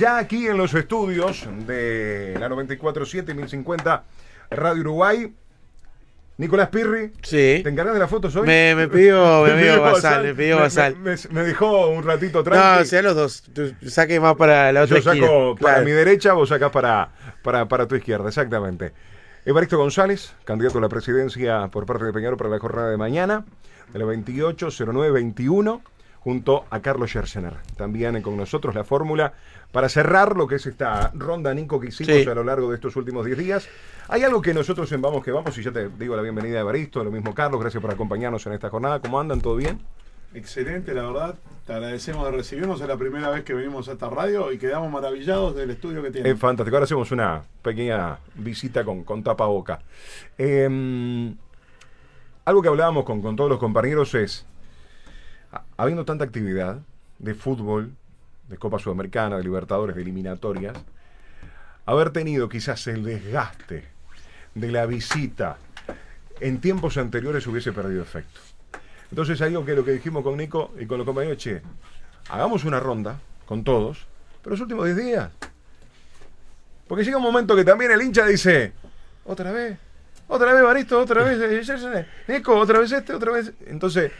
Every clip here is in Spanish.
ya aquí en los estudios de la 947 1050 Radio Uruguay. Nicolás Pirri, Sí. ¿te encargas de las fotos hoy? Me, me pidió, me pidió Basal, me pidió Basal. Me, me dejó un ratito No, tranqui. sea los dos. Tú más para la otra Yo saco esquina. para Claro. mi derecha, vos sacás para, para, para tu izquierda, exactamente. Evaristo González, candidato a la presidencia por parte de Peñarol para la jornada de mañana, de la 28-09-21, junto a Carlos Scherzener. También con nosotros la fórmula para cerrar lo que es esta ronda, Nico, que hicimos Sí. a lo largo de estos últimos 10 días. Hay algo que nosotros en Vamos que Vamos, y ya te digo la bienvenida a Evaristo, lo mismo Carlos, gracias por acompañarnos en esta jornada. ¿Cómo andan? ¿Todo bien? Excelente, la verdad. Te agradecemos de recibirnos. Es la primera vez que venimos a esta radio y quedamos maravillados del estudio que tiene. Es fantástico. Ahora hacemos una pequeña visita con, con tapaboca. Eh, algo que hablábamos con, con todos los compañeros es, habiendo tanta actividad de fútbol, de Copa Sudamericana, de Libertadores, de eliminatorias, haber tenido quizás el desgaste de la visita en tiempos anteriores hubiese perdido efecto. Entonces ahí que, lo que dijimos con Nico y con los compañeros, che, hagamos una ronda con todos, pero los últimos 10 días. Porque llega un momento que también el hincha dice, otra vez, otra vez Baristo, otra vez eh, Nico, otra vez este, otra vez. Entonces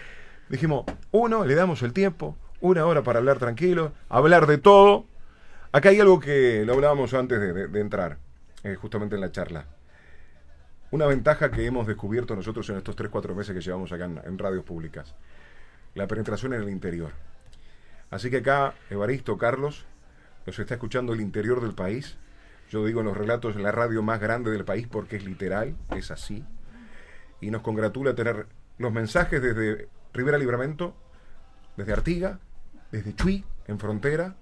dijimos, uno, le damos el tiempo, una hora para hablar tranquilo, hablar de todo. Acá hay algo que lo hablábamos antes de, entrar, eh, justamente en la charla. Una ventaja que hemos descubierto nosotros en estos 3-4 meses que llevamos acá en, en radios públicas. La penetración en el interior. Así que acá, Evaristo, Carlos, nos está escuchando el interior del país. Yo digo en los relatos, la radio más grande del país porque es literal, es así. Y nos congratula tener los mensajes desde Rivera Libramento, desde Artiga, desde Chuy, en frontera.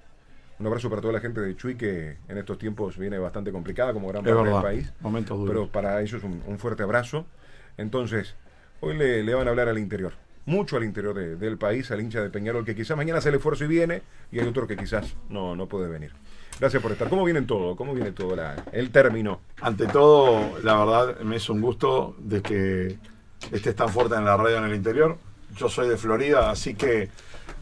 Un abrazo para toda la gente de Chuy que en estos tiempos viene bastante complicada como gran Es parte del país. Momentos duros. Pero para ellos un, un fuerte abrazo. Entonces, hoy le, le van a hablar al interior. Mucho al interior de- del país, al hincha de Peñarol, que quizás mañana hace el esfuerzo y viene, y hay otro que quizás no, no puede venir. Gracias por estar. ¿Cómo viene todo? ¿Cómo viene todo la- el término? Ante todo, la verdad, me es un gusto de que estés tan fuerte en la radio en el interior. Yo soy de Florida, así que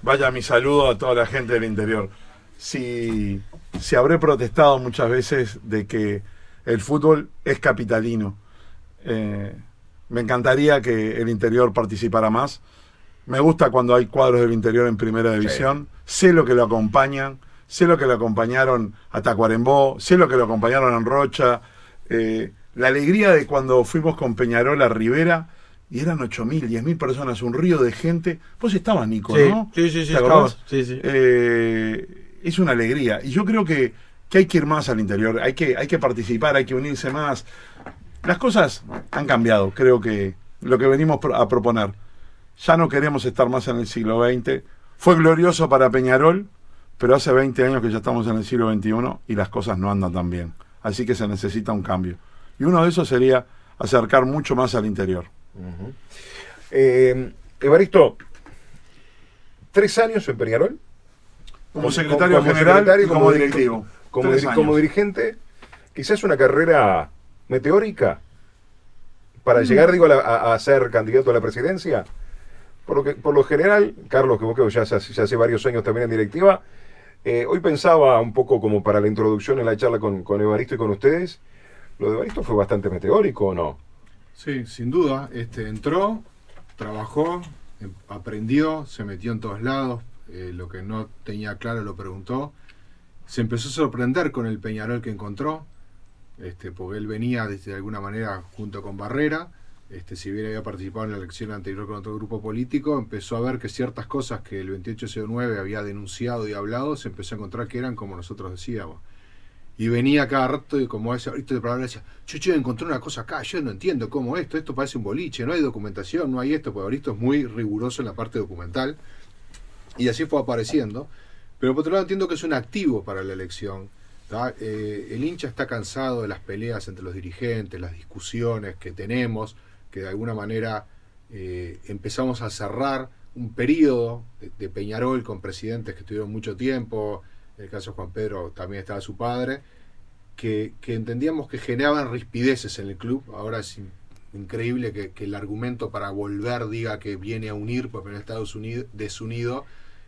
vaya mi saludo a toda la gente del interior. Si, si habré protestado muchas veces de que el fútbol es capitalino, eh, me encantaría que el interior participara más. Me gusta cuando hay cuadros del interior en primera división. Sé lo que lo acompañan. Sé lo que lo acompañaron a Tacuarembó. Sé lo que lo acompañaron en Rocha. Eh, la alegría de cuando fuimos con Peñarol a Rivera y eran 8.000, 10.000 personas, un río de gente. Vos estabas, Nico, Sí, ¿no? sí, sí, sí, estaba. Sí, sí. Eh, es una alegría. Y yo creo que, que hay que ir más al interior. Hay que, hay que participar, hay que unirse más. Las cosas han cambiado, creo que lo que venimos a proponer. Ya no queremos estar más en el siglo XX. Fue glorioso para Peñarol, pero hace 20 años que ya estamos en el siglo XXI y las cosas no andan tan bien. Así que se necesita un cambio. Y uno de esos sería acercar mucho más al interior. Eh, Evaristo, tres años en Peñarol. Como secretario como general secretario, y como directivo. Como, dirigente, quizás una carrera meteórica para llegar, digo, a, a- ser candidato a la presidencia. Por lo, que, por lo general, Carlos, que vos ya, hace- ya hace varios años también en directiva, eh, hoy pensaba un poco como para la introducción en la charla con, con Evaristo y con ustedes, lo de Evaristo fue bastante meteórico, ¿o no? Sí, sin duda. Este, entró, trabajó, em- aprendió, se metió en todos lados, eh, lo que no tenía claro lo preguntó. Se empezó a sorprender con el Peñarol que encontró, este, porque él venía de, de alguna manera junto con Barrera. Este, si bien había participado en la elección anterior con otro grupo político, empezó a ver que ciertas cosas que el 2809 había denunciado y hablado, se empezó a encontrar que eran como nosotros decíamos. Y venía cada rato y como ese ahorita de palabra decía, yo, yo encontré una cosa acá, yo no entiendo cómo esto, esto parece un boliche, no hay documentación, no hay esto, porque ahorita es muy riguroso en la parte documental. Y así fue apareciendo. Pero por otro lado entiendo que es un activo para la elección. Eh, el hincha está cansado de las peleas entre los dirigentes, las discusiones que tenemos, que de alguna manera eh, empezamos a cerrar un periodo de, de Peñarol con presidentes que estuvieron mucho tiempo, en el caso de Juan Pedro también estaba su padre, que, que entendíamos que generaban rispideces en el club. Ahora es in- increíble que, el argumento para volver diga que viene a unir, porque Estados Unidos desunido,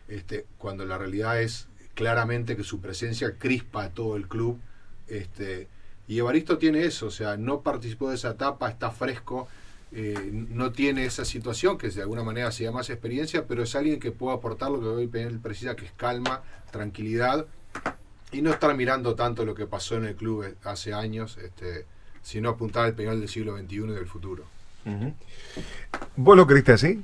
este, cuando la realidad es claramente que su presencia crispa a todo el club. Este, y Evaristo tiene eso, o sea, no participó de esa etapa, está fresco, eh, no tiene esa situación, que de alguna manera sea más experiencia, pero es alguien que puede aportar lo que hoy Penel precisa, que es calma, tranquilidad, y no estar mirando tanto lo que pasó en el club hace años, este, sino apuntar al Peñol del siglo XXI y del futuro. ¿Vos lo creíste así?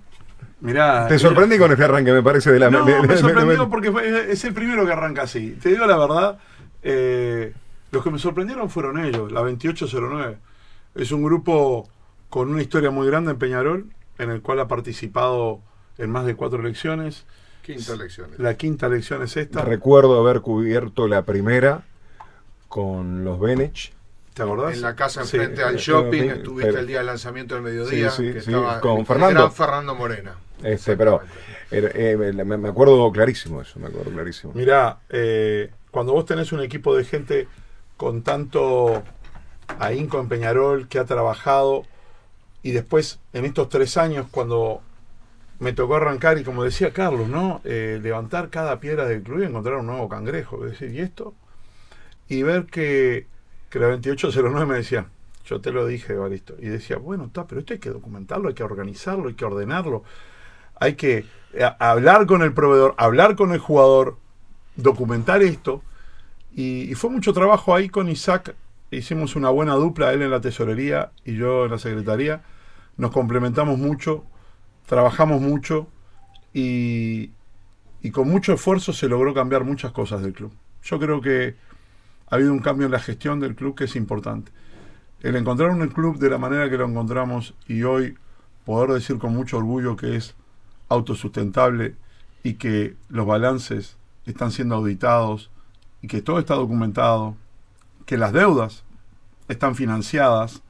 Mirá, Te sorprendí con este arranque, me parece, de la... No, de- de- me sorprendió de- porque fue- es el primero que arranca así. Te digo la verdad, eh, los que me sorprendieron fueron ellos, la 2809. Es un grupo con una historia muy grande en Peñarol, en el cual ha participado en más de cuatro elecciones. Quinta elección. La quinta elección es esta. Recuerdo haber cubierto la primera con los Benech. ¿Te acordás? En la casa Sí, enfrente al eh, shopping, eh, estuviste pero- el día del lanzamiento del mediodía, Sí, sí, que sí, estaba con Fernando. el gran Fernando Morena. Este, pero eh, me, me acuerdo clarísimo eso, me acuerdo clarísimo. Mirá, eh, cuando vos tenés un equipo de gente con tanto ahínco en Peñarol que ha trabajado y después en estos tres años cuando me tocó arrancar y como decía Carlos, ¿no? Eh, levantar cada piedra del club y encontrar un nuevo cangrejo. Es decir, ¿y esto? Y ver que, que la 2809 me decía, yo te lo dije, Evaristo. Y decía, bueno, está, pero esto hay que documentarlo, hay que organizarlo, hay que ordenarlo. Hay que eh, hablar con el proveedor, hablar con el jugador, documentar esto. Y, y fue mucho trabajo ahí con Isaac. Hicimos una buena dupla, él en la tesorería y yo en la secretaría. Nos complementamos mucho, trabajamos mucho y, y con mucho esfuerzo se logró cambiar muchas cosas del club. Yo creo que ha habido un cambio en la gestión del club que es importante. El encontrar un club de la manera que lo encontramos y hoy poder decir con mucho orgullo que es autosustentable y que los balances están siendo auditados y que todo está documentado, que las deudas están financiadas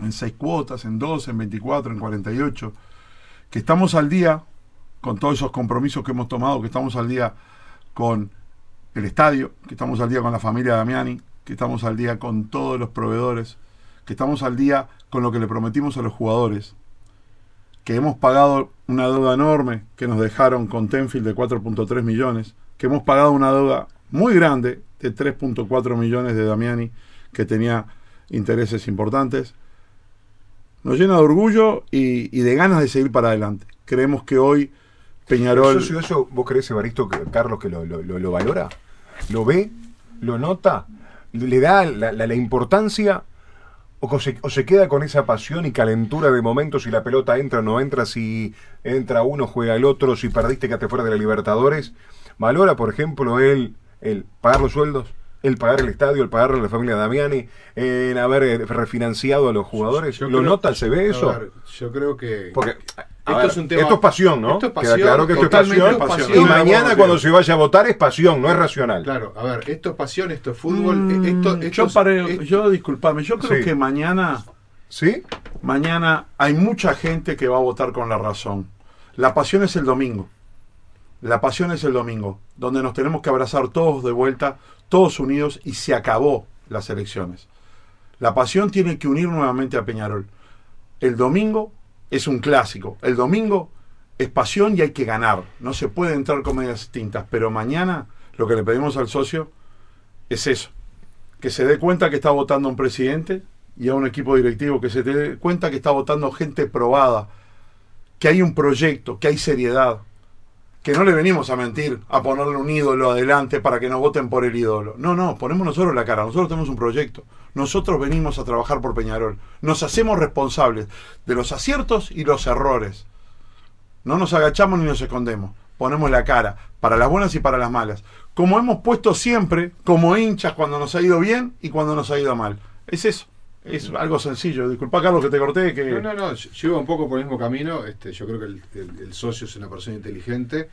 en seis cuotas, en 12, en 24, en 48, que estamos al día con todos esos compromisos que hemos tomado, que estamos al día con el estadio, que estamos al día con la familia Damiani, que estamos al día con todos los proveedores, que estamos al día con lo que le prometimos a los jugadores, que hemos pagado una deuda enorme que nos dejaron con Tenfield de 4.3 millones, que hemos pagado una deuda muy grande de 3.4 millones de Damiani, que tenía intereses importantes. Nos llena de orgullo y, de ganas de seguir para adelante. Creemos que hoy Peñarol... ¿Eso, eso, ¿Vos crees, Evaristo, que Carlos, que lo, lo- lo- lo valora? ¿Lo ve? ¿Lo nota? ¿Le da la, importancia? O se, queda con esa pasión y calentura de momentos si la pelota entra o no entra, si entra uno, juega el otro, si perdiste quedaste fuera de la Libertadores? ¿Valora, por ejemplo, él el pagar los sueldos? ¿El pagar el estadio, el pagarle a la familia Damiani, en haber eh, refinanciado a los jugadores? Yo ¿Lo creo- nota, se ve eso? ver, yo creo que. Porque Esto ver, es un tema- esto es pasión, ¿no? Esto es Queda pasión, claro que esto es pasión. pasión. Y mañana no, cuando se vaya a votar es pasión, no es racional. Claro, a ver, esto es pasión, esto es fútbol. Mm, esto, esto yo, es- esto- yo disculpame, yo creo Sí. que mañana, ¿Sí? mañana hay mucha gente que va a votar con la razón. La pasión es el domingo. La pasión es el domingo, donde nos tenemos que abrazar todos de vuelta, todos unidos y se acabó las elecciones. La pasión tiene que unir nuevamente a Peñarol. El domingo es un clásico. El domingo es pasión y hay que ganar. No se puede entrar con medias distintas. Pero mañana lo que le pedimos al socio es eso. Que se dé cuenta que está votando un presidente y a un equipo directivo. Que se dé cuenta que está votando gente probada. Que hay un proyecto, que hay seriedad. Que no le venimos a mentir, a ponerle un ídolo adelante para que nos voten por el ídolo. No, no, ponemos nosotros la cara. Nosotros tenemos un proyecto. Nosotros venimos a trabajar por Peñarol. Nos hacemos responsables de los aciertos y los errores. No nos agachamos ni nos escondemos. Ponemos la cara para las buenas y para las malas. Como hemos puesto siempre, como hinchas cuando nos ha ido bien y cuando nos ha ido mal. Es eso. Es algo sencillo. Disculpa, Carlos, que te corté. Que... No, no, no, yo iba un poco por el mismo camino. Este, yo creo que el, el- el socio es una persona inteligente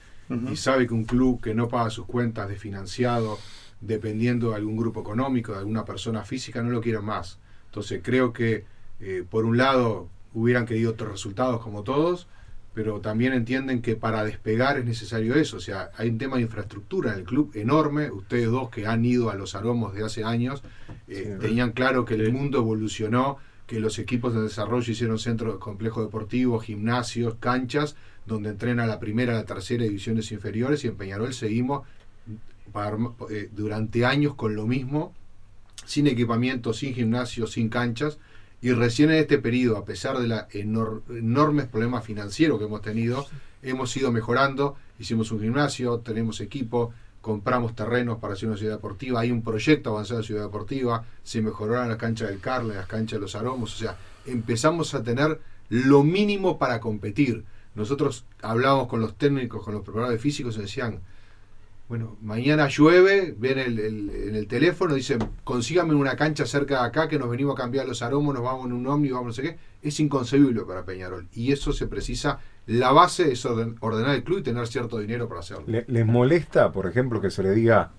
y sabe que un club que no paga sus cuentas de financiado, dependiendo de algún grupo económico, de alguna persona física, no lo quiere más. Entonces creo que, eh, por un lado, hubieran querido otros resultados como todos, pero también entienden que para despegar es necesario eso. O sea, hay un tema de infraestructura en el club enorme. Ustedes dos que han ido a los aromos de hace años, eh, Sí. tenían claro que el mundo evolucionó, que los equipos de desarrollo hicieron centros, complejos deportivos, gimnasios, canchas, donde entrena la primera, la tercera divisiones inferiores y en Peñarol seguimos para arma- eh, durante años con lo mismo, sin equipamiento, sin gimnasio, sin canchas, y recién en este periodo, a pesar de los enormes problemas financieros que hemos tenido, hemos ido mejorando, hicimos un gimnasio, tenemos equipo, compramos terrenos para hacer una ciudad deportiva, hay un proyecto avanzado de ciudad deportiva, se mejoraron las canchas del Carle, las canchas de los Aromos, o sea, empezamos a tener lo mínimo para competir. Nosotros hablábamos con los técnicos, con los preparadores físicos y decían, bueno, mañana llueve, ven el, el- en el teléfono, dicen, consígame una cancha cerca de acá que nos venimos a cambiar los aromos, nos vamos en un ómnibus, vamos no sé qué. Es inconcebible para Peñarol. Y eso se precisa, la base es orden- ordenar el club y tener cierto dinero para hacerlo. Le- ¿Les molesta, por ejemplo, que se le diga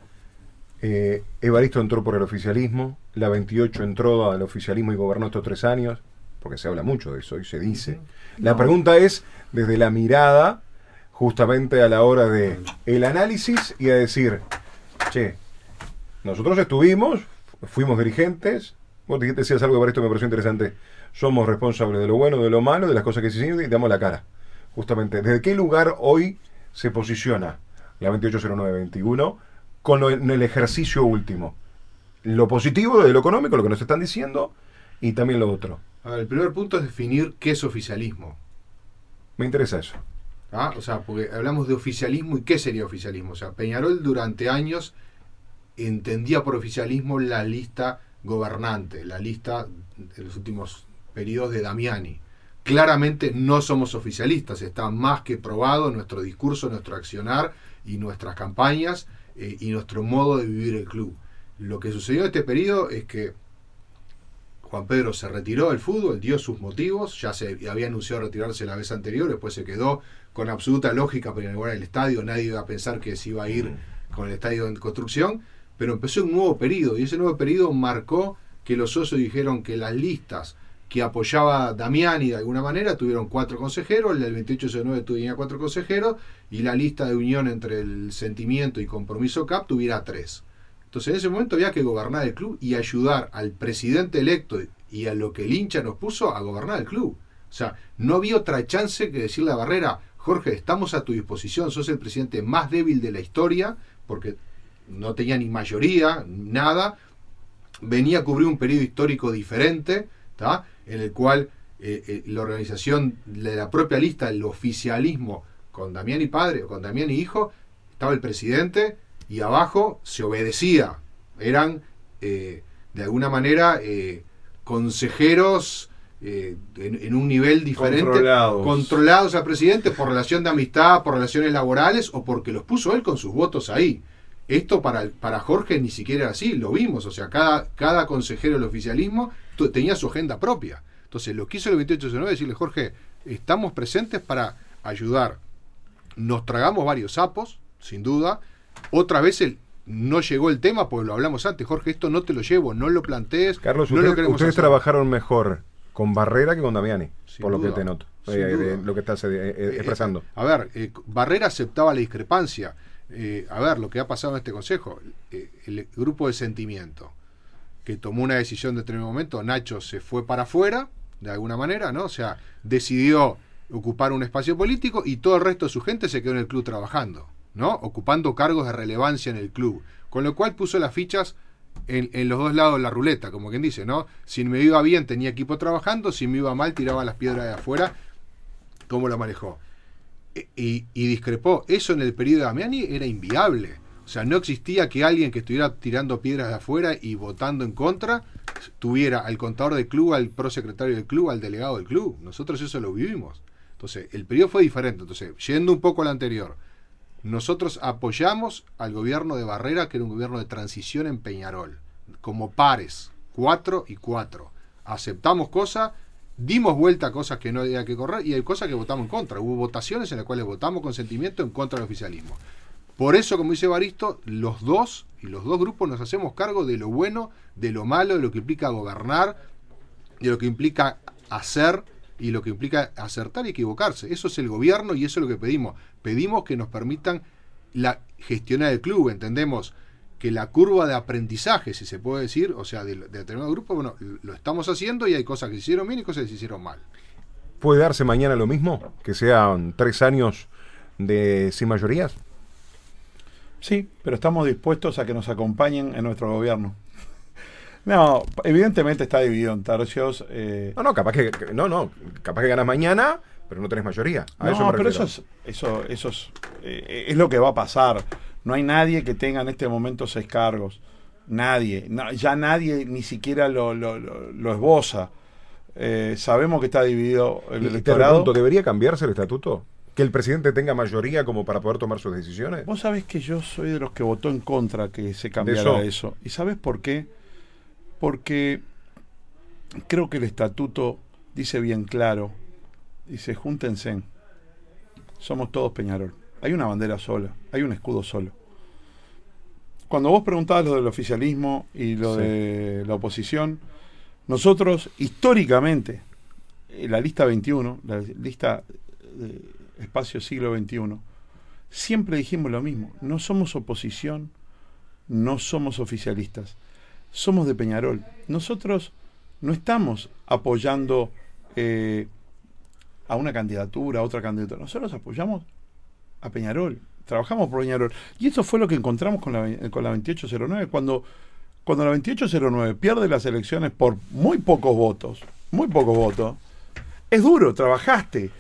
eh, Evaristo entró por el oficialismo, la 28 entró al oficialismo y gobernó estos tres años? Porque se habla mucho de eso y se dice. La No. pregunta es desde la mirada, justamente a la hora de el análisis y a decir, che, nosotros estuvimos, fuimos dirigentes, vos dijiste, decías algo, Evaristo, me pareció interesante, somos responsables de lo bueno, de lo malo, de las cosas que se hicieron y damos la cara. Justamente, ¿desde qué lugar hoy se posiciona la 280921 con lo- en el ejercicio último? Lo positivo de lo económico, lo que nos están diciendo, y también lo otro. A ver, el primer punto es definir qué es oficialismo. Me interesa eso. ¿Ah? O sea, porque hablamos de oficialismo y qué sería oficialismo. O sea, Peñarol durante años entendía por oficialismo la lista gobernante, la lista de los últimos periodos de Damiani. Claramente no somos oficialistas, está más que probado nuestro discurso, nuestro accionar y nuestras campañas eh, y nuestro modo de vivir el club. Lo que sucedió en este periodo es que Juan Pedro se retiró del fútbol, dio sus motivos, ya se había anunciado retirarse la vez anterior, después se quedó con absoluta lógica para inaugurar el estadio, nadie iba a pensar que se iba a ir con el estadio en construcción, pero empezó un nuevo periodo y ese nuevo periodo marcó que los socios dijeron que las listas que apoyaba Damiani de alguna manera tuvieron cuatro consejeros, el del 2809 tenía cuatro consejeros y la lista de unión entre el sentimiento y compromiso CAP tuviera tres. Entonces en ese momento había que gobernar el club y ayudar al presidente electo y a lo que el hincha nos puso a gobernar el club. O sea, no había otra chance que decirle a Barrera, Jorge, estamos a tu disposición, sos el presidente más débil de la historia, porque no tenía ni mayoría, nada, venía a cubrir un periodo histórico diferente, ¿tá? en el cual eh, eh, la organización de la propia lista, el oficialismo, con Damián y padre o con Damián y hijo, estaba el presidente y abajo se obedecía. Eran, eh, de alguna manera, eh, consejeros eh, en, en un nivel diferente, Controlados. controlados al presidente por relación de amistad, por relaciones laborales o porque los puso él con sus votos ahí. Esto para, para Jorge ni siquiera era así, lo vimos, o sea, cada, cada consejero del oficialismo tenía su agenda propia. Entonces, lo que hizo el 2819 es decirle, Jorge, estamos presentes para ayudar. Nos tragamos varios sapos, sin duda. Otra vez el, no llegó el tema, porque lo hablamos antes, Jorge, esto no te lo llevo, no lo plantees. Carlos, no lo ustedes, queremos ustedes hacer". trabajaron mejor con Barrera que con Damiani, Sin por lo que te noto, eh, de lo que estás eh, eh, expresando. a ver, Barrera aceptaba la discrepancia. Eh, a ver, lo que ha pasado en este consejo, el grupo de sentimiento, que tomó una decisión en determinado momento, Nacho se fue para afuera, de alguna manera, ¿no? O sea, decidió ocupar un espacio político y todo el resto de su gente se quedó en el club trabajando, Ocupando cargos de relevancia en el club. Con lo cual puso las fichas en, en los dos lados de la ruleta, como quien dice, ¿no? Si me iba bien tenía equipo trabajando, si me iba mal tiraba las piedras de afuera. ¿Cómo lo manejó? E- Y, y discrepó. Eso en el periodo de Damiani era inviable. O sea, no existía que alguien que estuviera tirando piedras de afuera y votando en contra tuviera al contador del club, al prosecretario del club, al delegado del club. Nosotros eso lo vivimos. Entonces, el periodo fue diferente. Entonces, yendo un poco al anterior, nosotros apoyamos al gobierno de Barrera, que era un gobierno de transición en Peñarol, como pares, cuatro y cuatro. Aceptamos cosas, dimos vuelta a cosas que no había que correr y hay cosas que votamos en contra. Hubo votaciones en las cuales votamos con sentimiento en contra del oficialismo. Por eso, como dice Baristo, los dos y los dos grupos nos hacemos cargo de lo bueno, de lo malo, de lo que implica gobernar, de lo que implica hacer y lo que implica acertar y equivocarse. Eso es el gobierno y eso es lo que pedimos. Pedimos que nos permitan la gestionar el club. Entendemos que la curva de aprendizaje, si se puede decir, o sea, de, de determinado grupo, bueno, lo estamos haciendo y hay cosas que se hicieron bien y cosas que se hicieron mal. ¿Puede darse mañana lo mismo? ¿Que sean tres años de sin mayorías? Sí, pero estamos dispuestos a que nos acompañen en nuestro gobierno. No, evidentemente está dividido en tercios. eh, No, no, capaz que, no, no, capaz que ganas mañana, pero no tenés mayoría. A eso no, me pero refiero. eso es, eso, eso es, eh, es lo que va a pasar. No hay nadie que tenga en este momento seis cargos. Nadie. No, ya nadie ni siquiera lo, lo, lo- lo esboza. Eh, sabemos que está dividido el electorado. ¿debería cambiarse el estatuto? ¿Que el presidente tenga mayoría como para poder tomar sus decisiones? Vos sabés que yo soy de los que votó en contra que se cambiara eso. eso. ¿Y sabés por qué? Porque creo que el estatuto dice bien claro, dice, júntense, somos todos Peñarol. Hay una bandera sola, hay un escudo solo. Cuando vos preguntabas lo del oficialismo y lo Sí. de la oposición, nosotros históricamente, en la lista 21, la lista de espacio siglo XXI, siempre dijimos lo mismo, no somos oposición, no somos oficialistas, somos de Peñarol. Nosotros no estamos apoyando eh, a una candidatura, a otra candidatura, nosotros apoyamos a Peñarol, trabajamos por Peñarol. Y eso fue lo que encontramos con la, con la 2809, cuando, cuando la 2809 pierde las elecciones por muy pocos votos, muy pocos votos, es duro, trabajaste,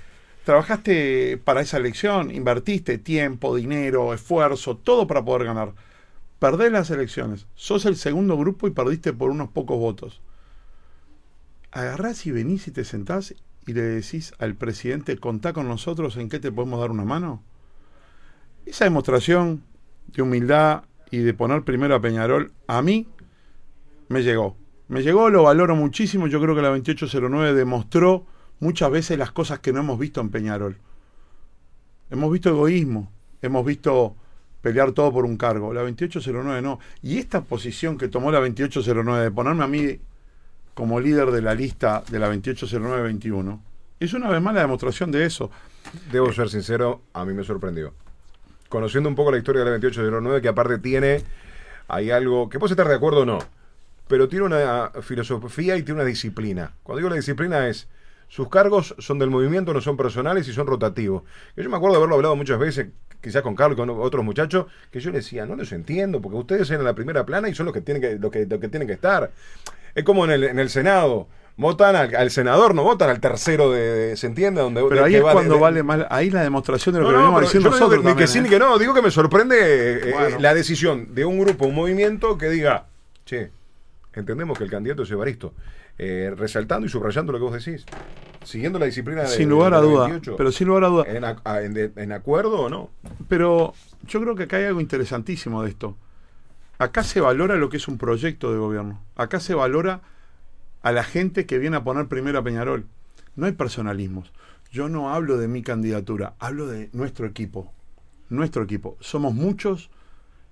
trabajaste para esa elección, invertiste tiempo, dinero, esfuerzo, todo para poder ganar. Perdés las elecciones, sos el segundo grupo y perdiste por unos pocos votos. Agarrás y venís y te sentás y le decís al presidente, contá con nosotros, ¿en qué te podemos dar una mano? Esa demostración de humildad y de poner primero a Peñarol, a mí me llegó. Me llegó, lo valoro muchísimo. Yo creo que la 2809 demostró muchas veces las cosas que no hemos visto en Peñarol. Hemos visto egoísmo, hemos visto pelear todo por un cargo. La 2809 no. Y esta posición que tomó la 2809 de ponerme a mí como líder de la lista de la 2809-21 es una vez más la demostración de eso. Debo ser sincero, a mí me sorprendió. Conociendo un poco la historia de la 2809, que aparte tiene, hay algo, que puedes estar de acuerdo o no, pero tiene una filosofía y tiene una disciplina. Cuando digo la disciplina es, sus cargos son del movimiento, no son personales y son rotativos. Yo me acuerdo de haberlo hablado muchas veces, quizás con Carlos y con otros muchachos, que yo les decía, no los entiendo, porque ustedes eran la primera plana y son los que tienen que, los que, los que, tienen que estar. Es como en el, en el Senado. Votan al, al, senador, no votan al tercero de, de ¿se entiende? Donde, pero ahí es cuando de, vale más, ahí la demostración de lo no, que no, venimos diciendo yo no digo nosotros que, ni que también, sí ¿eh? ni que no, digo que me sorprende eh, eh, la decisión de un grupo, un movimiento que diga, che, entendemos que el candidato es Evaristo, eh, resaltando y subrayando lo que vos decís, siguiendo la disciplina de sin lugar de a la duda, 28, pero sin lugar a duda. en, ac- a- en de- en acuerdo o no. Pero yo creo que acá hay algo interesantísimo de esto. Acá se valora lo que es un proyecto de gobierno. Acá se valora a la gente que viene a poner primero a Peñarol. No hay personalismos. Yo no hablo de mi candidatura, hablo de nuestro equipo. Nuestro equipo. Somos muchos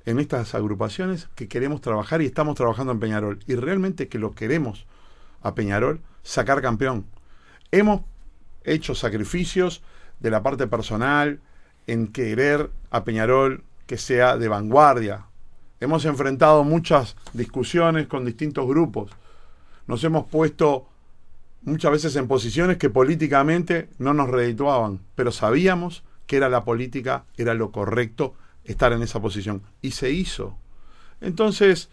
en estas agrupaciones que queremos trabajar y estamos trabajando en Peñarol. Y realmente que lo queremos a Peñarol sacar campeón. Hemos hecho sacrificios de la parte personal en querer a Peñarol que sea de vanguardia. Hemos enfrentado muchas discusiones con distintos grupos. Nos hemos puesto muchas veces en posiciones que políticamente no nos redituaban, pero sabíamos que era la política, era lo correcto estar en esa posición. Y se hizo. Entonces,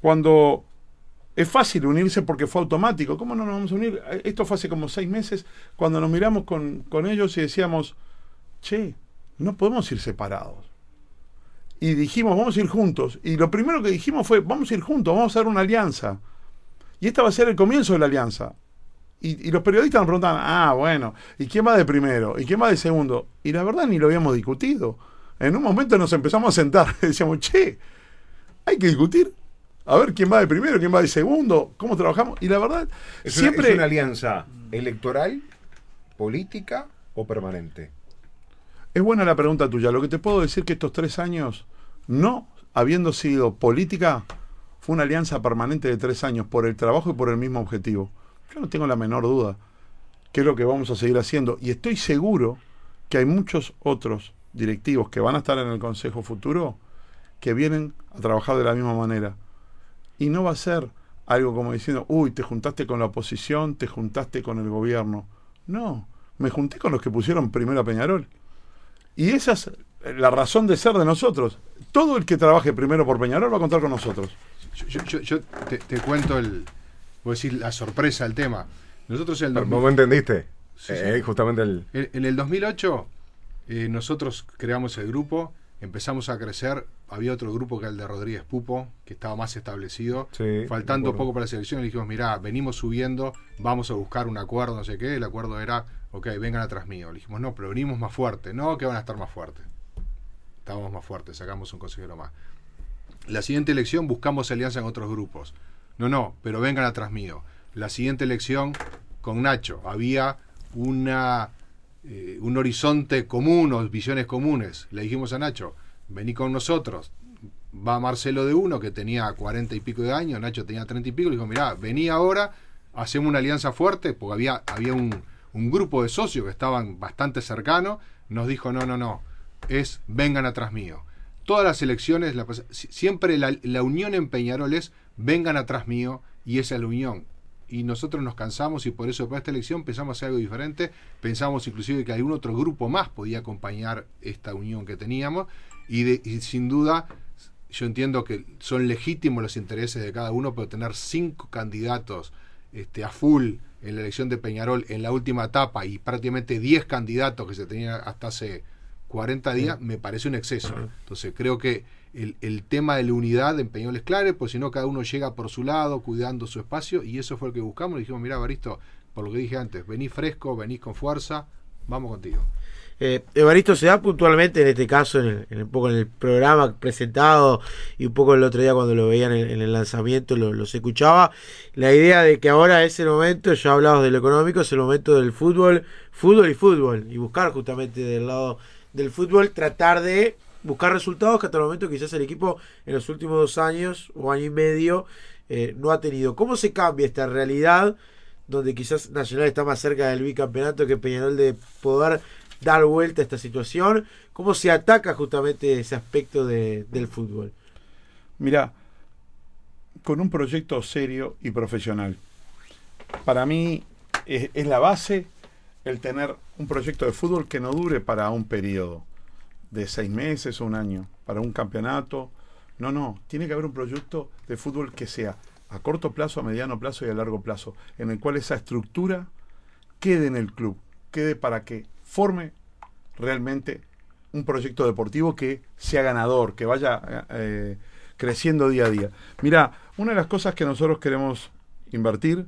cuando es fácil unirse porque fue automático, ¿cómo no nos vamos a unir? Esto fue hace como seis meses, cuando nos miramos con, con ellos y decíamos, che, no podemos ir separados. Y dijimos, vamos a ir juntos. Y lo primero que dijimos fue, vamos a ir juntos, vamos a hacer una alianza. Y esta va a ser el comienzo de la alianza. Y, los periodistas nos preguntaban, ah, bueno, ¿y quién va de primero? ¿Y quién va de segundo? Y la verdad ni lo habíamos discutido. En un momento nos empezamos a sentar y decíamos, che, hay que discutir. A ver quién va de primero, quién va de segundo, cómo trabajamos. Y la verdad, Es, siempre... una, es una alianza electoral, política o permanente. Es buena la pregunta tuya. Lo que te puedo decir que estos tres años, no habiendo sido política, fue una alianza permanente de tres años por el trabajo y por el mismo objetivo. Yo no tengo la menor duda que es lo que vamos a seguir haciendo. Y estoy seguro que hay muchos otros directivos que van a estar en el Consejo Futuro que vienen a trabajar de la misma manera. Y no va a ser algo como diciendo, uy, te juntaste con la oposición, te juntaste con el gobierno. No, me junté con los que pusieron primero a Peñarol. Y esas, la razón de ser de nosotros. Todo el que trabaje primero por Peñarol va a contar con nosotros. Yo, yo- yo- te, te cuento el. Voy a decir la sorpresa del tema. Nosotros en el, 2000 ¿Vos me entendiste? Sí, Eh, sí. Justamente el... en- en el 2008, eh, nosotros creamos el grupo, empezamos a crecer. Había otro grupo que era el de Rodríguez Pupo, que estaba más establecido. Sí, Faltando poco para la selección, le dijimos: Mirá, venimos subiendo, vamos a buscar un acuerdo, no sé qué. El acuerdo era: Ok, vengan atrás mío. Le dijimos: No, pero venimos más fuerte. No, que van a estar más fuertes. Estábamos más fuertes, sacamos un consejero más. La siguiente elección buscamos alianza en otros grupos. No, no, pero vengan atrás mío. La siguiente elección con Nacho. Había una, eh, un horizonte común o visiones comunes. Le dijimos a Nacho, vení con nosotros. Va Marcelo de uno que tenía cuarenta y pico de años, Nacho tenía treinta y pico. Le dijo, mirá, vení ahora, hacemos una alianza fuerte, porque había, había un, un grupo de socios que estaban bastante cercanos. Nos dijo, no, no, no, es vengan atrás mío todas las elecciones, siempre la, la unión en Peñarol es vengan atrás mío y esa es la unión. Y nosotros nos cansamos y por eso para esta elección pensamos hacer algo diferente. Pensamos inclusive que algún otro grupo más podía acompañar esta unión que teníamos. Y, de- y sin duda, yo entiendo que son legítimos los intereses de cada uno, pero tener cinco candidatos este, a full en la elección de Peñarol en la última etapa y prácticamente 10 candidatos que se tenían hasta hace 40 días, me parece un exceso. Entonces creo que el, el tema de la unidad en Peñarol es clave, pues si no cada uno llega por su lado, cuidando su espacio, y eso fue lo que buscamos. Le dijimos, mira, Baristo, por lo que dije antes, venís fresco, venís con fuerza, vamos contigo. Eh, Evaristo se da puntualmente en este caso, en el, en un poco en el programa presentado y un poco el otro día cuando lo veían en, en el lanzamiento, lo- los escuchaba. La idea de que ahora es el momento, ya hablabas de lo económico, es el momento del fútbol, fútbol y fútbol, y buscar justamente del lado del fútbol, tratar de buscar resultados que hasta el momento quizás el equipo en los últimos dos años o año y medio eh, no ha tenido. ¿Cómo se cambia esta realidad? donde quizás Nacional está más cerca del bicampeonato que Peñarol de poder dar vuelta a esta situación. ¿Cómo se ataca justamente ese aspecto de- del fútbol? Mira, con un proyecto serio y profesional. Para mí es, es la base el tener un proyecto de fútbol que no dure para un periodo de seis meses o un año, para un campeonato. No, no, tiene que haber un proyecto de fútbol que sea a corto plazo, a mediano plazo y a largo plazo, en el cual esa estructura quede en el club, quede para que forme realmente un proyecto deportivo que sea ganador, que vaya eh, creciendo día a día. Mira, una de las cosas que nosotros queremos invertir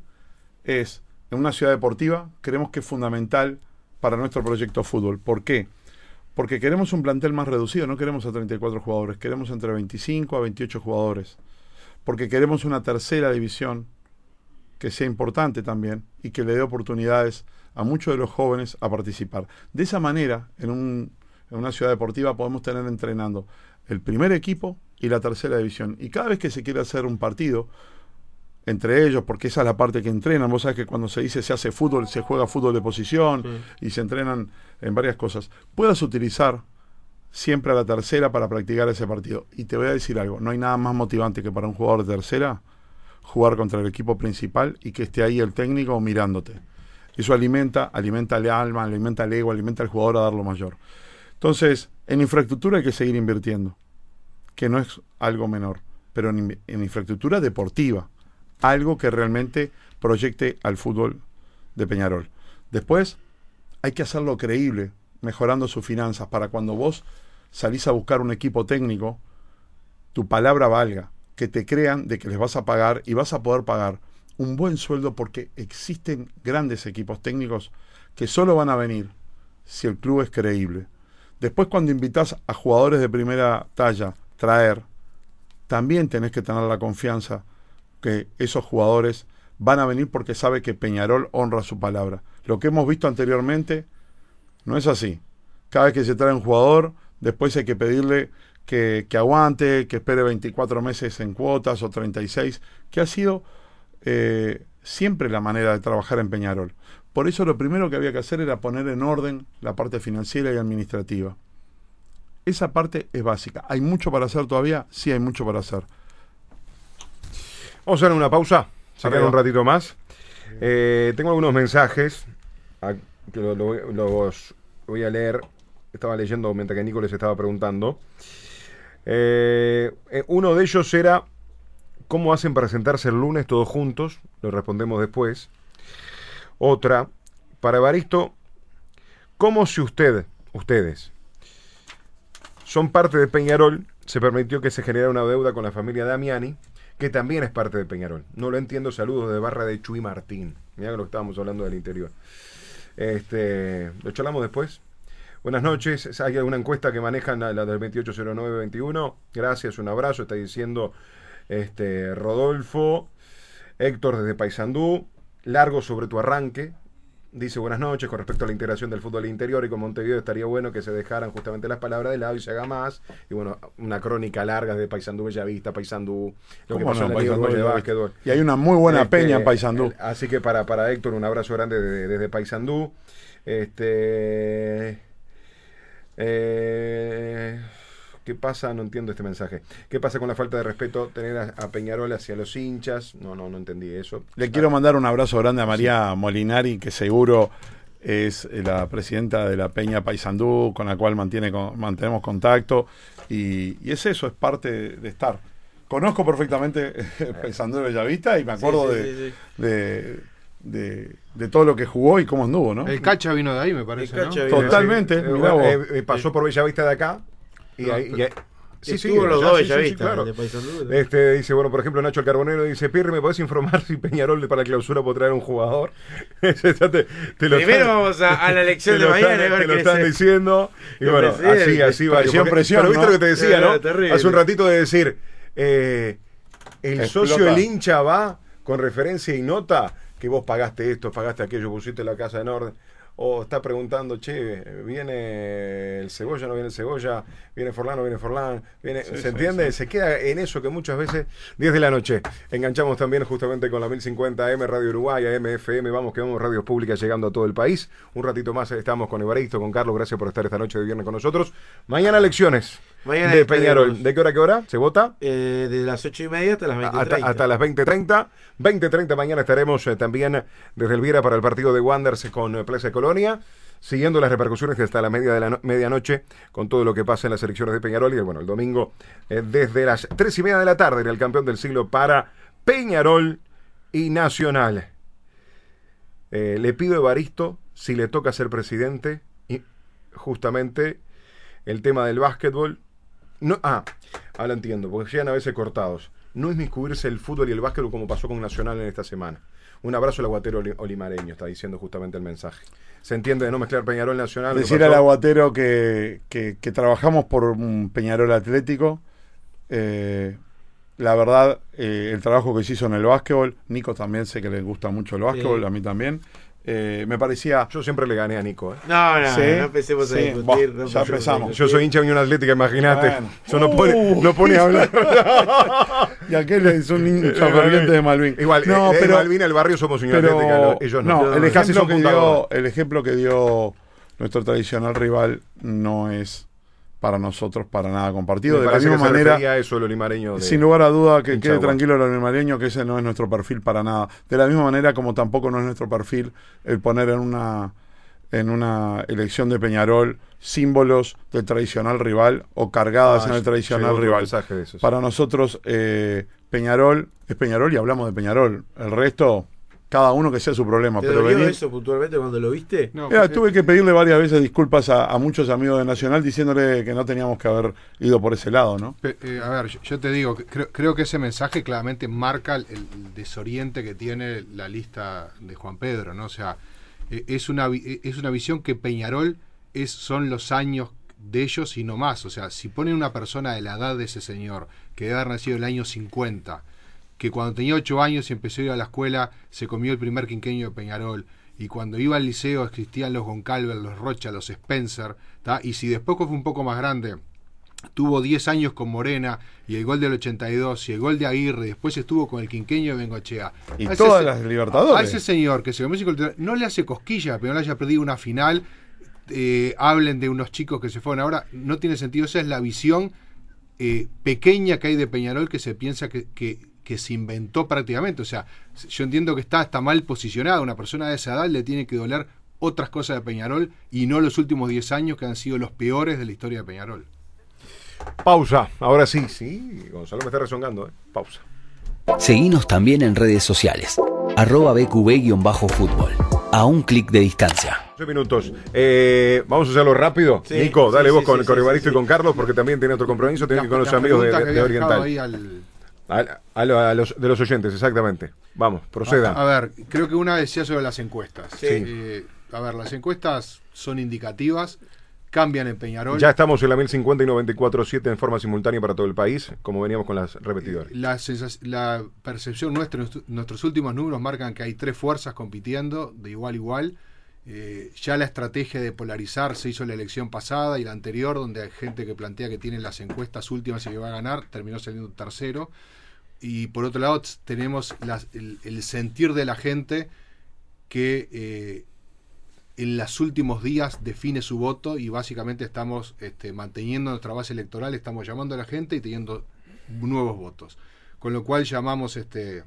es en una ciudad deportiva, creemos que es fundamental para nuestro proyecto fútbol. ¿Por qué? Porque queremos un plantel más reducido, no queremos a 34 jugadores, queremos entre 25 a 28 jugadores. Porque queremos una tercera división que sea importante también y que le dé oportunidades a muchos de los jóvenes a participar. De esa manera, en, un- en una ciudad deportiva podemos tener entrenando el primer equipo y la tercera división. Y cada vez que se quiere hacer un partido, entre ellos, porque esa es la parte que entrenan, vos sabés que cuando se dice se hace fútbol, se juega fútbol de posición y se entrenan en varias cosas, puedas utilizar siempre a la tercera para practicar ese partido. Y te voy a decir algo, no hay nada más motivante que para un jugador de tercera jugar contra el equipo principal y que esté ahí el técnico mirándote. Eso alimenta, alimenta el alma, alimenta el ego, alimenta al jugador a dar lo mayor. Entonces, en infraestructura hay que seguir invirtiendo, que no es algo menor, pero en, in- en infraestructura deportiva, algo que realmente proyecte al fútbol de Peñarol. Después, hay que hacerlo creíble, mejorando sus finanzas, para cuando vos salís a buscar un equipo técnico, tu palabra valga, que te crean de que les vas a pagar y vas a poder pagar un buen sueldo porque existen grandes equipos técnicos que solo van a venir si el club es creíble. Después cuando invitas a jugadores de primera talla, traer, también tenés que tener la confianza que esos jugadores van a venir porque sabe que Peñarol honra su palabra. Lo que hemos visto anteriormente no es así. Cada vez que se trae un jugador, después hay que pedirle que, que aguante, que espere 24 meses en cuotas o 36, que ha sido eh, siempre la manera de trabajar en Peñarol. Por eso lo primero que había que hacer era poner en orden la parte financiera y administrativa. Esa parte es básica. ¿Hay mucho para hacer todavía? Sí, hay mucho para hacer. Vamos a hacer una pausa, sacar un ratito más. Eh, tengo algunos mensajes a- que lo- lo- los voy a leer estaba leyendo mientras que Nico les estaba preguntando. Eh, eh, uno de ellos era cómo hacen para sentarse el lunes todos juntos, lo respondemos después. Otra, para Evaristo, ¿cómo si usted, ustedes, son parte de Peñarol, se permitió que se generara una deuda con la familia Damiani, que también es parte de Peñarol? No lo entiendo, saludos de Barra de Chuy Martín. Mira lo que estábamos hablando del interior. Este, lo charlamos después. Buenas noches. Hay alguna encuesta que manejan la, la del 280921. Gracias, un abrazo. Está diciendo este Rodolfo. Héctor desde Paysandú. Largo sobre tu arranque. Dice buenas noches con respecto a la integración del fútbol interior y con Montevideo estaría bueno que se dejaran justamente las palabras de lado y se haga más. Y bueno, una crónica larga de Paysandú Bellavista, Paysandú, lo que ¿Cómo pasó no? en la Liga Paysandú, Uruguaya de Bellavista. básquetbol. Y hay una muy buena Este, peña en Paysandú. el- Así que para, para Héctor, un abrazo grande desde, desde Paysandú. Este. eh, ¿Qué pasa? No entiendo este mensaje. ¿Qué pasa con la falta de respeto tener a, a Peñarol hacia los hinchas? No, no, no entendí eso. Le quiero mandar un abrazo grande a María Molinari, que seguro es la presidenta de la Peña Paysandú, con la cual mantiene, con- mantenemos contacto. Y, y es eso, es parte de, de estar. Conozco perfectamente Paysandú de Bellavista y me acuerdo Sí, sí, de, sí, sí. de, de- de todo lo que jugó y cómo anduvo, ¿no? El Cacha vino de ahí, me parece, ¿no? Totalmente, Eh, mirá vos. eh, eh, pasó por Bellavista de acá. Y ahí, y ahí- sí, sí, Estuvo los dos sí, sí, claro. Este, dice, bueno, por ejemplo, Nacho el Carbonero dice, Pirri, ¿me podés informar si Peñarol para la clausura puede traer un jugador? Ese ya te- te lo Primero están- vamos a, a la elección de mañana están, y ver te lo qué están diciendo. Y bueno, pensé, así, así va. presión, Porque- presión, Pero viste ¿no? lo que te decía, Eh, ¿no? terrible. Hace un ratito de decir, eh, el Explota. socio, el hincha va con referencia y nota que vos pagaste esto, pagaste aquello, pusiste la casa en orden. O está preguntando, che, ¿viene el cebolla, no viene el cebolla? ¿Viene Forlán, no viene Forlán? ¿Viene, Sí, ¿Se sí, entiende? Se queda en eso que muchas veces, 10 de la noche, enganchamos también justamente con la 1050 M Radio Uruguay, MFM, vamos que vamos, radios públicas llegando a todo el país. Un ratito más estamos con Evaristo, con Carlos, gracias por estar esta noche de viernes con nosotros. Mañana elecciones Mañana de Peñarol. ¿De qué hora a qué hora? ¿Se vota? eh, desde las ocho y media hasta las 20 Hasta, hasta las 20.30. 20.30 mañana estaremos eh, también desde el Viera para el partido de Wanderers con eh, Plaza de Colonia, siguiendo las repercusiones hasta la media de la no- medianoche con todo lo que pasa en las elecciones de Peñarol. Y bueno, el domingo desde las 3 y media de la tarde en el campeón del siglo para Peñarol y Nacional. Le pido a Evaristo si le toca ser presidente y justamente el tema del básquetbol. No, ah, ahora entiendo, porque llegan a veces cortados. No es miscubrirse el fútbol y el básquetbol como pasó con Nacional en esta semana. Un abrazo al aguatero oli- olimareño, está diciendo justamente el mensaje. Se entiende de no mezclar Peñarol Nacional. Decir al aguatero que, que- que trabajamos por un Peñarol Atlético. Eh, la verdad, eh, el trabajo que se hizo en el básquetbol, Nico también sé que le gusta mucho el básquetbol, Sí. a mí también. Eh, me parecía. Yo siempre le gané a Nico. ¿eh? No, no, Sí, no empecemos a sí, discutir. bah, no ya a empezamos. discutir. Yo soy hincha de Unión Atlética, imagínate. Bueno. Eso no pone, Uh. no pone a hablar. Y aquel es un hincha ferviente de Malvin. Igual, no, eh, en pero, Malvin, el barrio somos Unión pero- Atlética, lo- ellos no. no, el, Casi ejemplo son que Punta dio, Gorda. el ejemplo que dio nuestro tradicional rival no es para nosotros para nada compartido. Me De la misma manera, eso el olimareño. de- Sin lugar a duda, que quede de tranquilo el animaleño que ese no es nuestro perfil para nada. De la misma manera como tampoco no es nuestro perfil el poner en una en una elección de Peñarol símbolos del tradicional rival o cargadas Ah, en el tradicional rival. Para nosotros, eh, Peñarol es Peñarol y hablamos de Peñarol. El resto, cada uno que sea su problema. ¿Te Pero venir- eso puntualmente cuando lo viste? No, Mira, tuve que pedirle varias veces disculpas a, a muchos amigos de Nacional diciéndole que no teníamos que haber ido por ese lado, ¿no? Pe- eh, a ver, yo, yo te digo, creo, creo que ese mensaje claramente marca el, el desoriente que tiene la lista de Juan Pedro, ¿no? O sea, eh, es, una, eh, es una visión que Peñarol es, son los años de ellos y no más. O sea, si ponen una persona de la edad de ese señor, que debe haber nacido en el año 50, que cuando tenía 8 años y empezó a ir a la escuela, se comió el primer quinqueño de Peñarol, y cuando iba al liceo existían los Goncalves, los Rocha, los Spencer, ¿tá? y si después fue un poco más grande, tuvo 10 años con Morena y el gol del 82 y el gol de Aguirre, y después estuvo con el quinqueño de Bengochea. Y A todas las Libertadores. A ese señor que se comió no le hace cosquilla, pero no le haya perdido una final. eh, hablen de unos chicos que se fueron ahora, no tiene sentido. Esa es la visión eh, pequeña que hay de Peñarol que se piensa que, que- que se inventó prácticamente. O sea, yo entiendo que está, está mal posicionada. Una persona de esa edad le tiene que doler otras cosas de Peñarol y no los últimos 10 años que han sido los peores de la historia de Peñarol. Pausa. Ahora sí, sí. Gonzalo me está rezongando, ¿eh? Pausa. Seguinos también en redes sociales. Arroba BQB-fútbol. A un clic de distancia. 12 minutos. Eh, vamos a hacerlo rápido. Sí, Nico, dale sí, vos sí, con, sí, con sí, Evaristo sí. y con Carlos, porque también tiene otro compromiso. Tiene que ir con los amigos de, de- de Oriental. A, a a los, de los oyentes, exactamente. Vamos, procedan. A, ver, creo que una decía sobre las encuestas. Sí. Eh, a ver, las encuestas son indicativas, cambian en Peñarol. Ya estamos en la 1050 y 94.7 en forma simultánea para todo el país, como veníamos con las repetidoras. La, percepción nuestra, nuestro- nuestros últimos números marcan que hay tres fuerzas compitiendo de igual a igual. Eh, ya la estrategia de polarizar se hizo en la elección pasada y la anterior, donde hay gente que plantea que tiene las encuestas últimas y que va a ganar, terminó saliendo tercero. Y por otro lado, tenemos las- el, sentir de la gente que eh, en los últimos días define su voto y básicamente estamos este, manteniendo nuestra base electoral, estamos llamando a la gente y teniendo nuevos votos. Con lo cual llamamos este,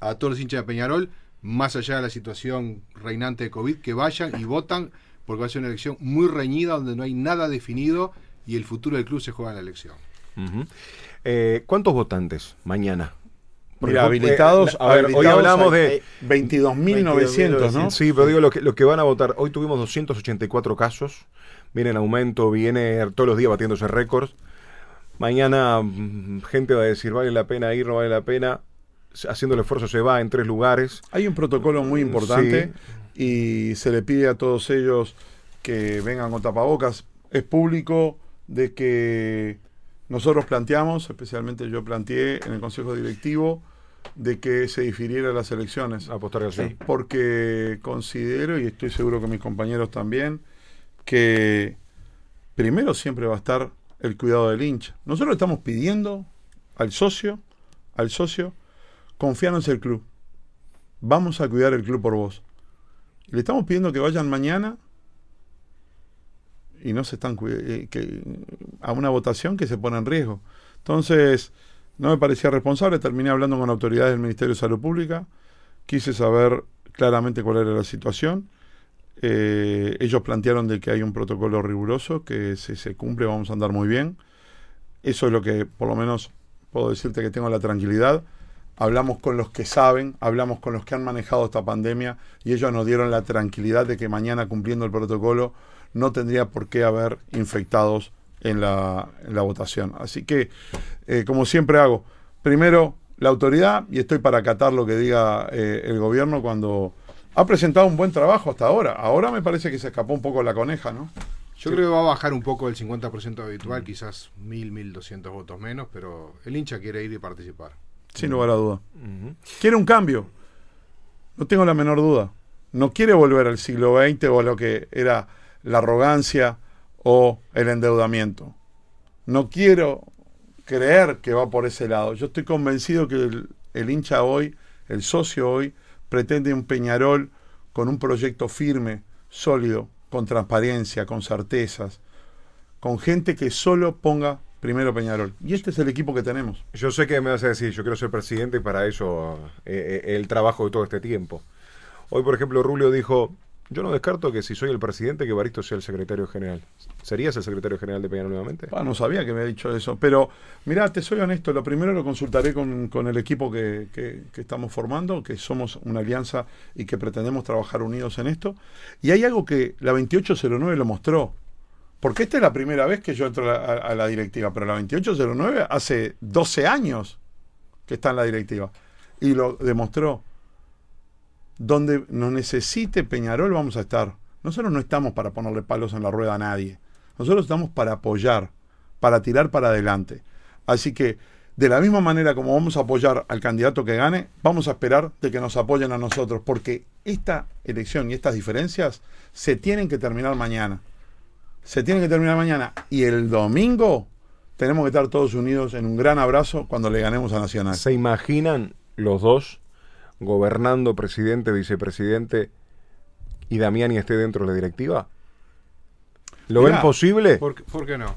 a todos los hinchas de Peñarol, más allá de la situación reinante de COVID, que vayan y votan, porque va a ser una elección muy reñida donde no hay nada definido y el futuro del club se juega en la elección. Ujú. Eh, ¿Cuántos votantes mañana? Porque Mira, fue- habilitados, eh, a ver, hoy hablamos de... hay 22.900, ¿no? Sí, pero digo lo que, lo que van a votar. Hoy tuvimos 284 casos. Viene en aumento, viene todos los días batiéndose récords. Mañana mm, gente va a decir, vale la pena ir, no vale la pena. Haciendo el esfuerzo se va en tres lugares. Hay un protocolo muy importante y se le pide a todos ellos que vengan con tapabocas. Es público de que nosotros planteamos, especialmente yo planteé en el Consejo Directivo, de que se difiriera las elecciones. A postergación. Porque considero, y estoy seguro que mis compañeros también, que primero siempre va a estar el cuidado del hincha. Nosotros le estamos pidiendo al socio, al socio, confiarnos en el club. Vamos a cuidar el club por vos. Le estamos pidiendo que vayan mañana y no se están eh, a una votación que se pone en riesgo. Entonces, no me parecía responsable, terminé hablando con autoridades del Ministerio de Salud Pública, quise saber claramente cuál era la situación. Eh, ellos plantearon de que hay un protocolo riguroso, que si se cumple vamos a andar muy bien. Eso es lo que por lo menos puedo decirte que tengo la tranquilidad. Hablamos con los que saben, hablamos con los que han manejado esta pandemia y ellos nos dieron la tranquilidad de que mañana cumpliendo el protocolo no tendría por qué haber infectados en la, en la votación. Así que, eh, como siempre hago, primero la autoridad y estoy para acatar lo que diga eh, el gobierno cuando ha presentado un buen trabajo hasta ahora. Ahora me parece que se escapó un poco la coneja, ¿no? Yo creo que va a bajar un poco el 50% habitual, quizás 1000, 1200 votos menos, pero el hincha quiere ir y participar. Sin lugar a duda. Quiere un cambio. No tengo la menor duda. No quiere volver al siglo XX o a lo que era la arrogancia o el endeudamiento. No quiero creer que va por ese lado. Yo estoy convencido que el, el hincha hoy, el socio hoy, pretende un Peñarol con un proyecto firme, sólido, con transparencia, con certezas, con gente que solo ponga primero Peñarol. Y este es el equipo que tenemos. Yo sé que me vas a decir, yo quiero ser presidente y para eso eh, eh, el trabajo de todo este tiempo. Hoy, por ejemplo, Rulio dijo, yo no descarto que si soy el presidente, que Baristo sea el secretario general. ¿Serías el secretario general de Peñarol nuevamente? Ah, no sabía que me había dicho eso. Pero, mirá, te soy honesto, lo primero lo consultaré con, con el equipo que, que- estamos formando, que somos una alianza y que pretendemos trabajar unidos en esto. Y hay algo que la 2809 lo mostró. Porque esta es la primera vez que yo entro a, a la directiva, pero la 2809 hace 12 años que está en la directiva. Y lo demostró. Donde nos necesite Peñarol vamos a estar. Nosotros no estamos para ponerle palos en la rueda a nadie. Nosotros estamos para apoyar, para tirar para adelante. Así que, de la misma manera como vamos a apoyar al candidato que gane, vamos a esperar de que nos apoyen a nosotros, porque esta elección y estas diferencias se tienen que terminar mañana. Se tienen que terminar mañana. Y el domingo tenemos que estar todos unidos en un gran abrazo cuando le ganemos a Nacional. ¿Se imaginan los dos gobernando presidente, vicepresidente y Damiani esté dentro de la directiva? ¿Lo Mirá, ven posible? ¿Por, qué- por qué no?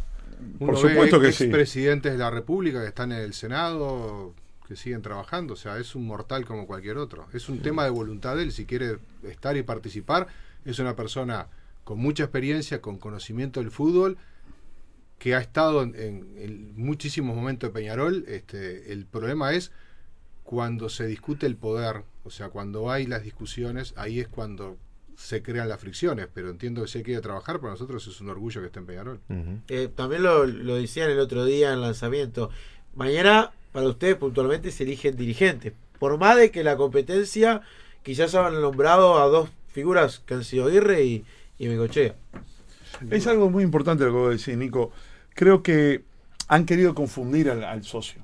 Por supuesto que sí. presidentes de la República que están en el Senado, que siguen trabajando, o sea, es un mortal como cualquier otro. Es un tema de voluntad de él, si quiere estar y participar, es una persona con mucha experiencia, con conocimiento del fútbol, que ha estado en, en muchísimos momentos de Peñarol. Este, el problema es cuando se discute el poder, o sea, cuando hay las discusiones, ahí es cuando se crean las fricciones, pero entiendo que si hay que ir a trabajar, para nosotros es un orgullo que esté en Peñarol. Eh, también lo, lo decían el otro día en el lanzamiento. Mañana, para ustedes puntualmente, se eligen dirigentes. Por más de que la competencia quizás hayan nombrado a dos figuras que han sido Aguirre y, y Bengochea. Es algo muy importante lo que vos decís, Nico. Creo que han querido confundir al, al socio.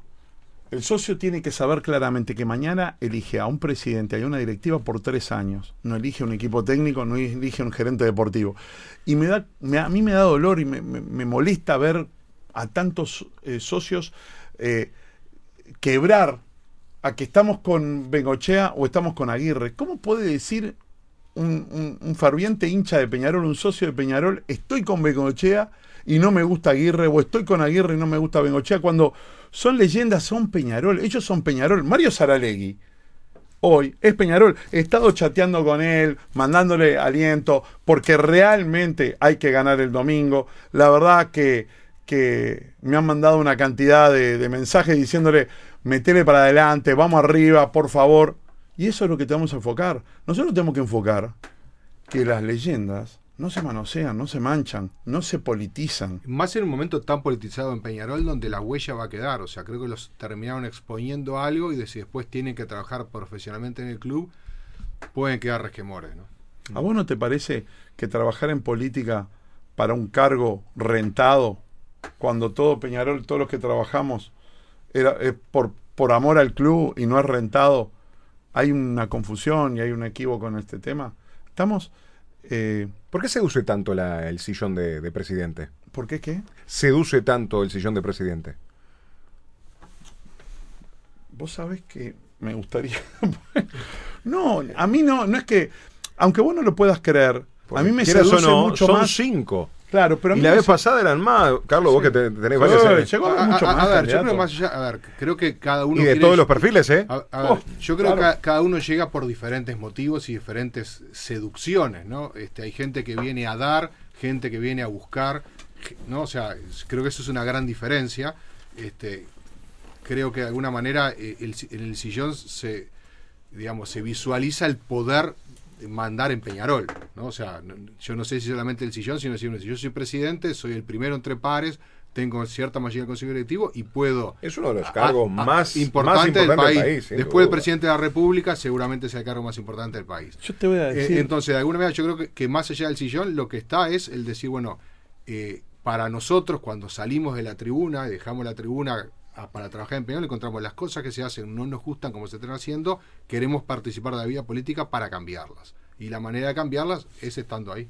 El socio tiene que saber claramente que mañana elige a un presidente, a una directiva por tres años. No elige un equipo técnico, no elige un gerente deportivo. Y me da, me- a mí me da dolor y me, me- me molesta ver a tantos eh, socios eh, quebrar a que estamos con Bengochea o estamos con Aguirre. ¿Cómo puede decir un, un- un ferviente hincha de Peñarol, un socio de Peñarol, estoy con Bengochea y no me gusta Aguirre, o estoy con Aguirre y no me gusta Bengochea, cuando son leyendas, son Peñarol, ellos son Peñarol. Mario Saralegui, hoy es Peñarol. He estado chateando con él, mandándole aliento, porque realmente hay que ganar el domingo. La verdad que, que me han mandado una cantidad de, de mensajes diciéndole, metele para adelante, vamos arriba, por favor. Y eso es lo que tenemos que enfocar. Nosotros tenemos que enfocar que las leyendas no se manosean, no se manchan, no se politizan. Más en un momento tan politizado en Peñarol donde la huella va a quedar. O sea, creo que los terminaron exponiendo algo y de si después tienen que trabajar profesionalmente en el club, pueden quedar resquemores, ¿no? ¿A vos no te parece que trabajar en política para un cargo rentado, cuando todo Peñarol, todos los que trabajamos, era, es por, por amor al club y no es rentado, hay una confusión y hay un equívoco en este tema? Estamos... Eh, ¿Por qué seduce tanto la- el sillón de, de presidente? ¿Por qué qué? Seduce tanto el sillón de presidente. Vos sabés que me gustaría... no, a mí no, no es que... Aunque vos no lo puedas creer, a mí me seduce no, mucho son más... cinco. Claro, pero a y la vez se- pasada eran más. Carlos, vos que te- tenés llegó a mucho a- más a- ver, yo creo que más allá, a ver, creo que cada uno y de quiere- todos los perfiles, ¿eh? A- a ver, yo creo claro. que ca- cada uno llega por diferentes motivos y diferentes seducciones, ¿no? Este, hay gente que viene a dar, gente que viene a buscar, ¿no? O sea, creo que eso es una gran diferencia. Este, creo que de alguna manera eh, el en el sillón se, digamos, se visualiza el poder de mandar en Peñarol, ¿no? O sea, no- yo no sé si solamente el sillón, sino si yo soy presidente, soy el primero entre pares, tengo cierta mayoría del Consejo Directivo y puedo Es uno de los cargos a- a- más, importante, más del importantes país. Después del presidente de la República, seguramente sea el cargo más importante del país. Yo te voy a Eh, decir... entonces, de alguna manera, yo creo que, que más allá del sillón, lo que está es el decir, bueno, eh, para nosotros, cuando salimos de la tribuna y dejamos la tribuna para trabajar en Peñarol, encontramos las cosas que se hacen, no nos gustan como se están haciendo, queremos participar de la vida política para cambiarlas. Y la manera de cambiarlas es estando ahí.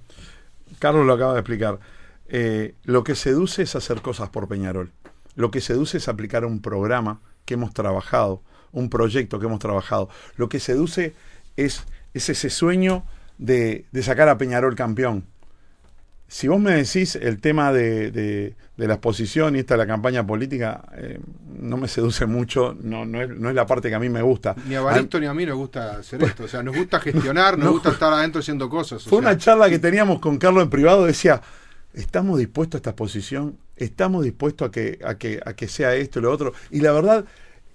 Carlos lo acaba de explicar. Eh, lo que seduce es hacer cosas por Peñarol. Lo que seduce es aplicar un programa que hemos trabajado, un proyecto que hemos trabajado. Lo que seduce es, es ese sueño de sacar a Peñarol campeón. Si vos me decís el tema de, de- de la exposición y esta la campaña política, eh, no me seduce mucho, no, no, es, no es la parte que a mí me gusta. Ni a Baristo ni a mí nos gusta hacer esto. O sea, nos gusta gestionar, nos No. gusta estar adentro haciendo cosas. o Fue sea, una charla que teníamos con Carlos en privado, decía, estamos dispuestos a esta exposición, estamos dispuestos a que, a que, a que sea esto y lo otro. Y la verdad,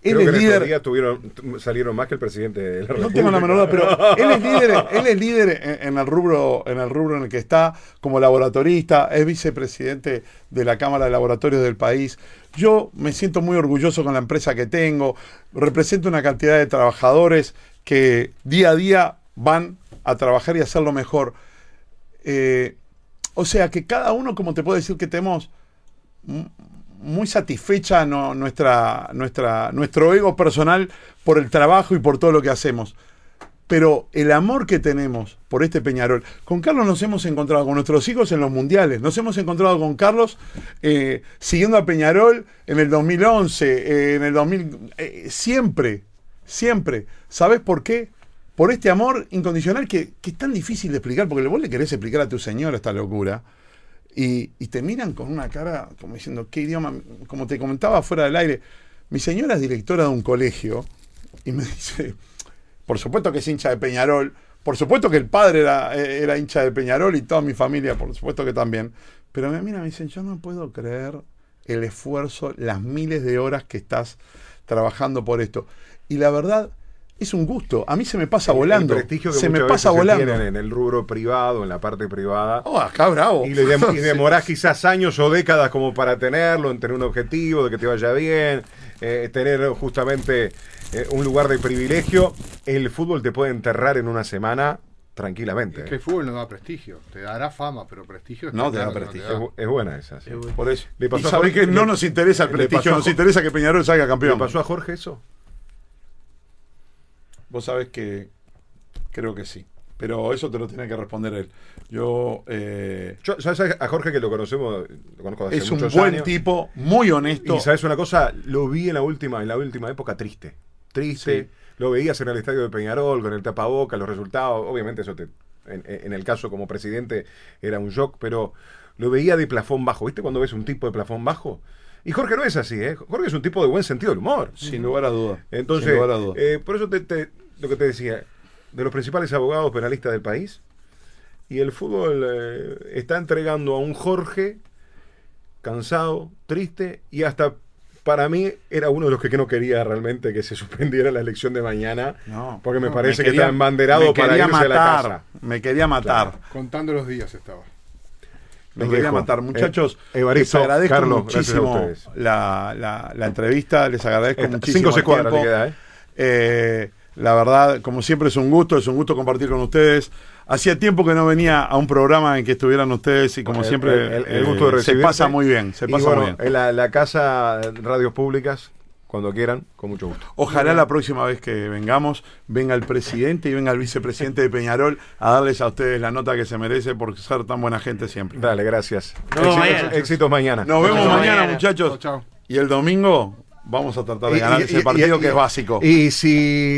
él Creo que es en estos líder. tuvieron, t- salieron más que el presidente de la No República. tengo la menor duda, pero él es líder, él es líder en, en el rubro, en el rubro en el que está, como laboratorista, es vicepresidente de la Cámara de Laboratorios del país. Yo me siento muy orgulloso con la empresa que tengo, represento una cantidad de trabajadores que día a día van a trabajar y hacerlo mejor. Eh, o sea que cada uno, como te puedo decir que tenemos muy satisfecha nuestra, nuestra, nuestro ego personal por el trabajo y por todo lo que hacemos. Pero el amor que tenemos por este Peñarol, con Carlos nos hemos encontrado con nuestros hijos en los mundiales, nos hemos encontrado con Carlos eh, siguiendo a Peñarol en el 2011, eh, en el 2000, eh, siempre, siempre. ¿Sabes por qué? Por este amor incondicional que, que es tan difícil de explicar, porque vos le querés explicar a tu señora esta locura. Y, te miran con una cara como diciendo, ¿qué idioma? Como te comentaba fuera del aire, Mi señora es directora de un colegio y me dice, por supuesto que es hincha de Peñarol, por supuesto que el padre era, eh, hincha de Peñarol y toda mi familia, por supuesto que también. Pero me mira, me dicen, yo no puedo creer el esfuerzo, las miles de horas que estás trabajando por esto. Y la verdad, es un gusto. A mí se me pasa El- volando. El prestigio que se me pasa veces se volando. en el rubro privado, en la parte privada. Oh, acá bravo. Y, le dem- y demorás quizás años o décadas como para tenerlo, en tener un objetivo, de que te vaya bien, eh, tener justamente eh, un lugar de privilegio. El fútbol te puede enterrar en una semana tranquilamente. Es que el fútbol no da prestigio. Te dará fama, pero prestigio No te da prestigio. Es, bu- es buena esa. sí. Por eso. Le pasó y a sabés Jorge- que no le- nos interesa el le prestigio, pasó nos interesa que Peñarol salga ¿Le campeón. pasó a Jorge eso? Vos sabés que creo que sí. Pero eso te lo tiene que responder él. Yo eh, Yo, ¿sabes a Jorge que lo conocemos? Lo conozco hace es un muchos buen años. tipo, muy honesto. Y sabes una cosa, lo vi en la última, en la última época triste. Triste. Sí. Lo veías en el estadio de Peñarol, con el tapaboca, los resultados. Obviamente, eso te, en, en el caso como presidente era un shock, pero lo veía de plafón bajo. ¿Viste cuando ves un tipo de plafón bajo? Y Jorge no es así, ¿eh? Jorge es un tipo de buen sentido del humor. Sin lugar a duda. Entonces, Sin lugar a duda. eh, por eso te, te- lo que te decía, de los principales abogados penalistas del país, y el fútbol eh, está entregando a un Jorge cansado, triste, y hasta para mí era uno de los que no quería realmente que se suspendiera la elección de mañana, No, porque me no, parece que quería- está embanderado para irse a la matar, casa. Me quería matar. Contando los días estaba. Me quería dejo. matar. Muchachos, Eh, Evaristo, les agradezco Carlos, muchísimo ustedes. la, la- la entrevista, les agradezco Esta- muchísimo. cinco secuadras queda, ¿eh? Eh, la verdad, como siempre es un gusto, es un gusto compartir con ustedes. Hacía tiempo que no venía a un programa en que estuvieran ustedes y como El- siempre el, el gusto de se pasa muy bien, se Y pasa bueno, muy bien. En la, la casa Radios Públicas, cuando quieran, con mucho gusto. Ojalá la próxima vez que vengamos venga el presidente y venga el vicepresidente de Peñarol a darles a ustedes la nota que se merece por ser tan buena gente siempre. Dale, gracias. Éxitos- mañana. éxitos mañana. Nos vemos mañana, mañana. muchachos. Chao, chao. Y el domingo vamos a tratar de ganar Y- y- ese y- partido y- que es básico. Y si